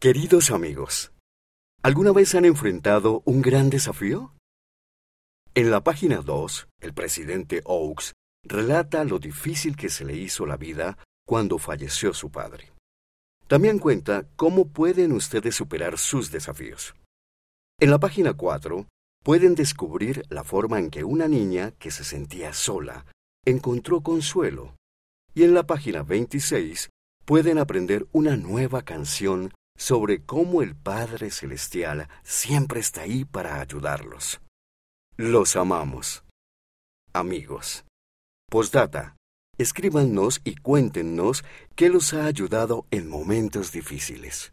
Queridos amigos, ¿alguna vez han enfrentado un gran desafío? En la página 2, el presidente Oaks relata lo difícil que se le hizo la vida cuando falleció su padre. También cuenta cómo pueden ustedes superar sus desafíos. En la página 4 pueden descubrir la forma en que una niña que se sentía sola encontró consuelo. Y en la página 26 pueden aprender una nueva canción sobre cómo el Padre Celestial siempre está ahí para ayudarlos. Los amamos. Amigos. Postdata. Escríbanos y cuéntenos qué los ha ayudado en momentos difíciles.